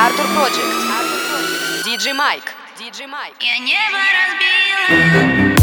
Артур Проджект. Диджей Майк. Диджей Майк. Я небо разбила.